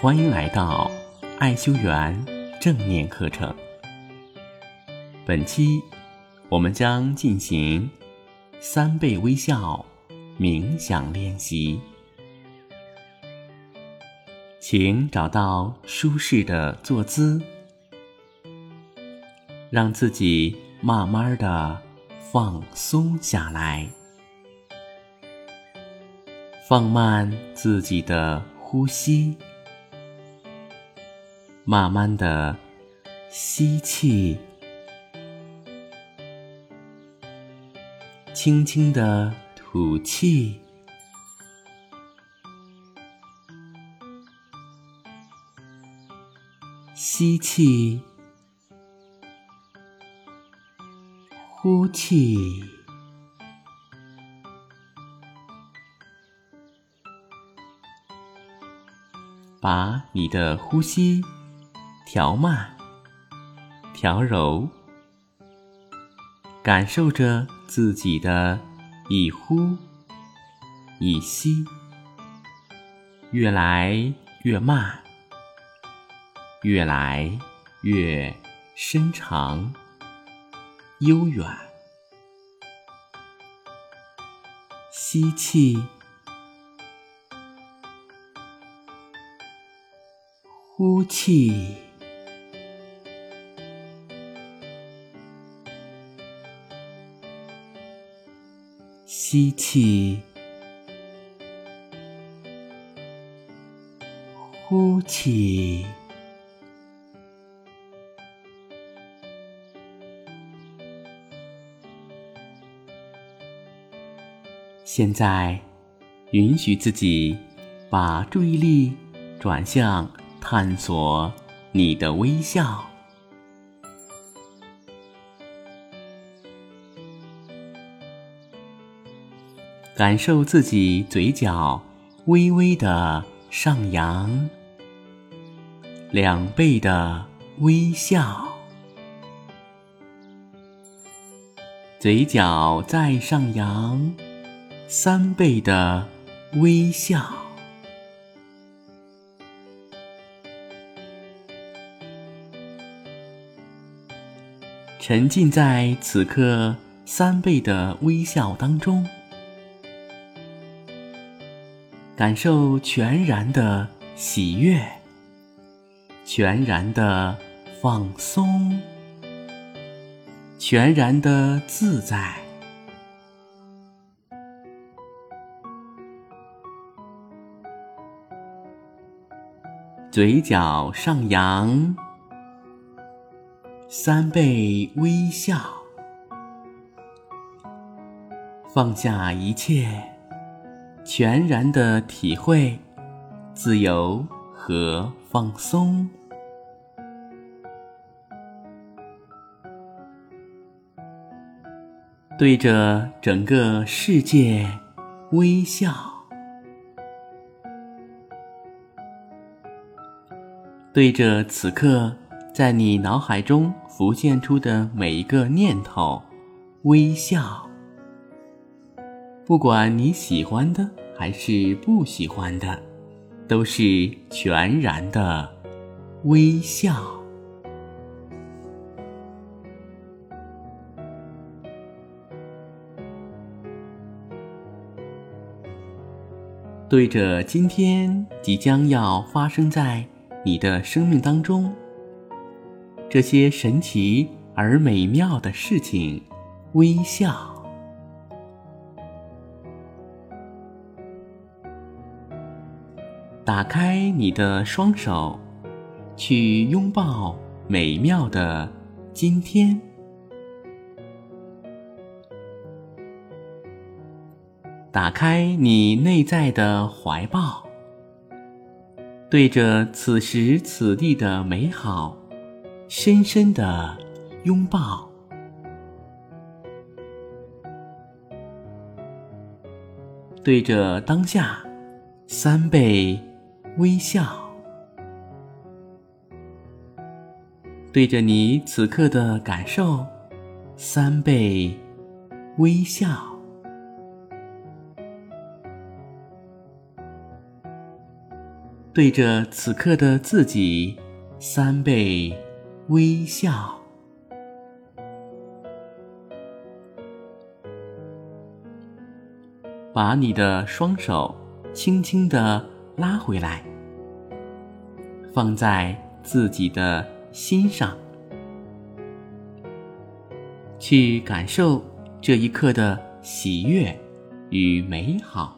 欢迎来到爱修园正念课程。本期我们将进行三倍微笑冥想练习，请找到舒适的坐姿，让自己慢慢的放松下来。放慢自己的呼吸，慢慢的吸气，轻轻的吐气，吸气，呼气。把你的呼吸调慢、调柔，感受着自己的一呼一吸，越来越慢，越来越深长、悠远。吸气。呼气，吸气，呼气。现在，允许自己把注意力转向。探索你的微笑，感受自己嘴角微微的上扬，两倍的微笑，嘴角再上扬，三倍的微笑。沉浸在此刻三倍的微笑当中，感受全然的喜悦，全然的放松，全然的自在，嘴角上扬。三倍微笑，放下一切，全然的体会自由和放松，对着整个世界微笑，对着此刻。在你脑海中浮现出的每一个念头，微笑。不管你喜欢的还是不喜欢的，都是全然的微笑。对着今天即将要发生在你的生命当中。这些神奇而美妙的事情，微笑。打开你的双手，去拥抱美妙的今天。打开你内在的怀抱，对着此时此地的美好。深深的拥抱，对着当下三倍微笑，对着你此刻的感受三倍微笑，对着此刻的自己三倍微笑，把你的双手轻轻地拉回来，放在自己的心上，去感受这一刻的喜悦与美好。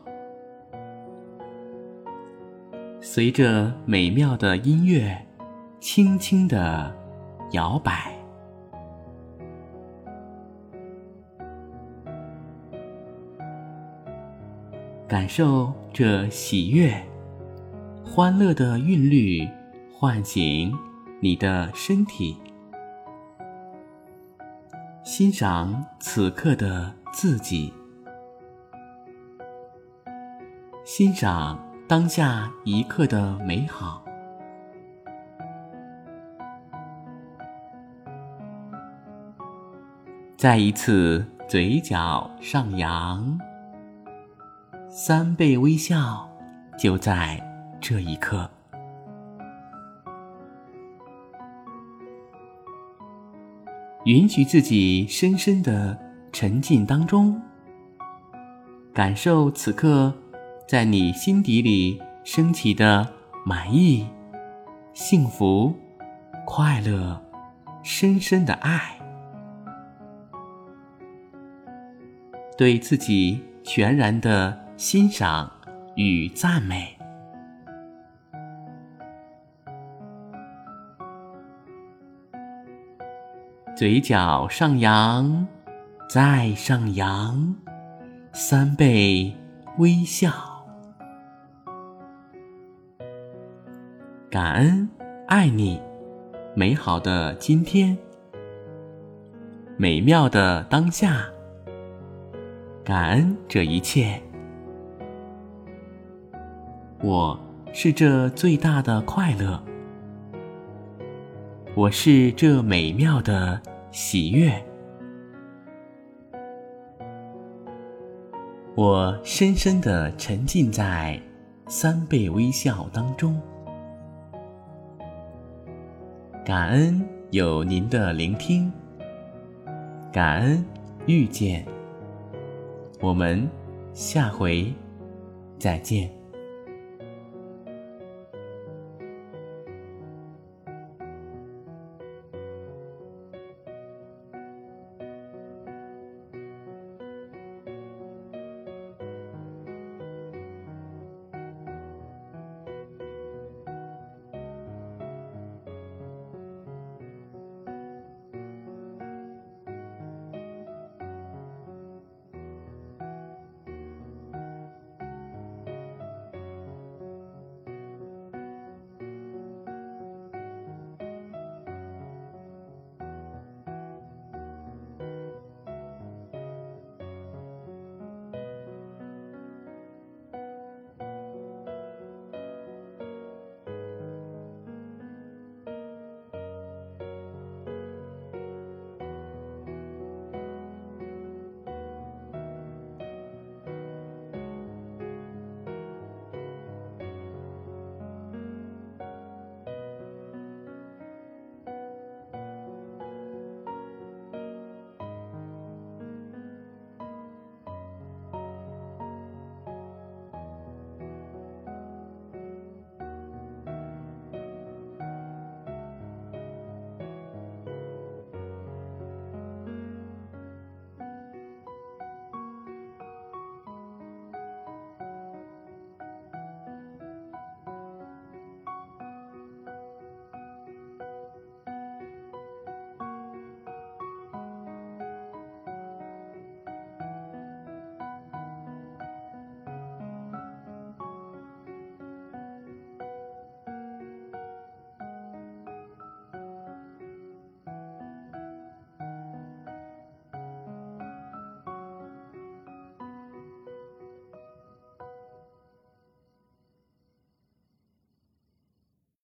随着美妙的音乐，轻轻的摇摆，感受这喜悦、欢乐的韵律，唤醒你的身体，欣赏此刻的自己，欣赏。当下一刻的美好，再一次嘴角上扬，三倍微笑就在这一刻。允许自己深深的沉浸当中，感受此刻。在你心底里升起的满意、幸福、快乐、深深的爱，对自己全然的欣赏与赞美，嘴角上扬，再上扬，三倍微笑。感恩，爱你，美好的今天，美妙的当下。感恩这一切，我是这最大的快乐，我是这美妙的喜悦，我深深的沉浸在三倍微笑当中。感恩有您的聆听，感恩遇见，我们下回再见。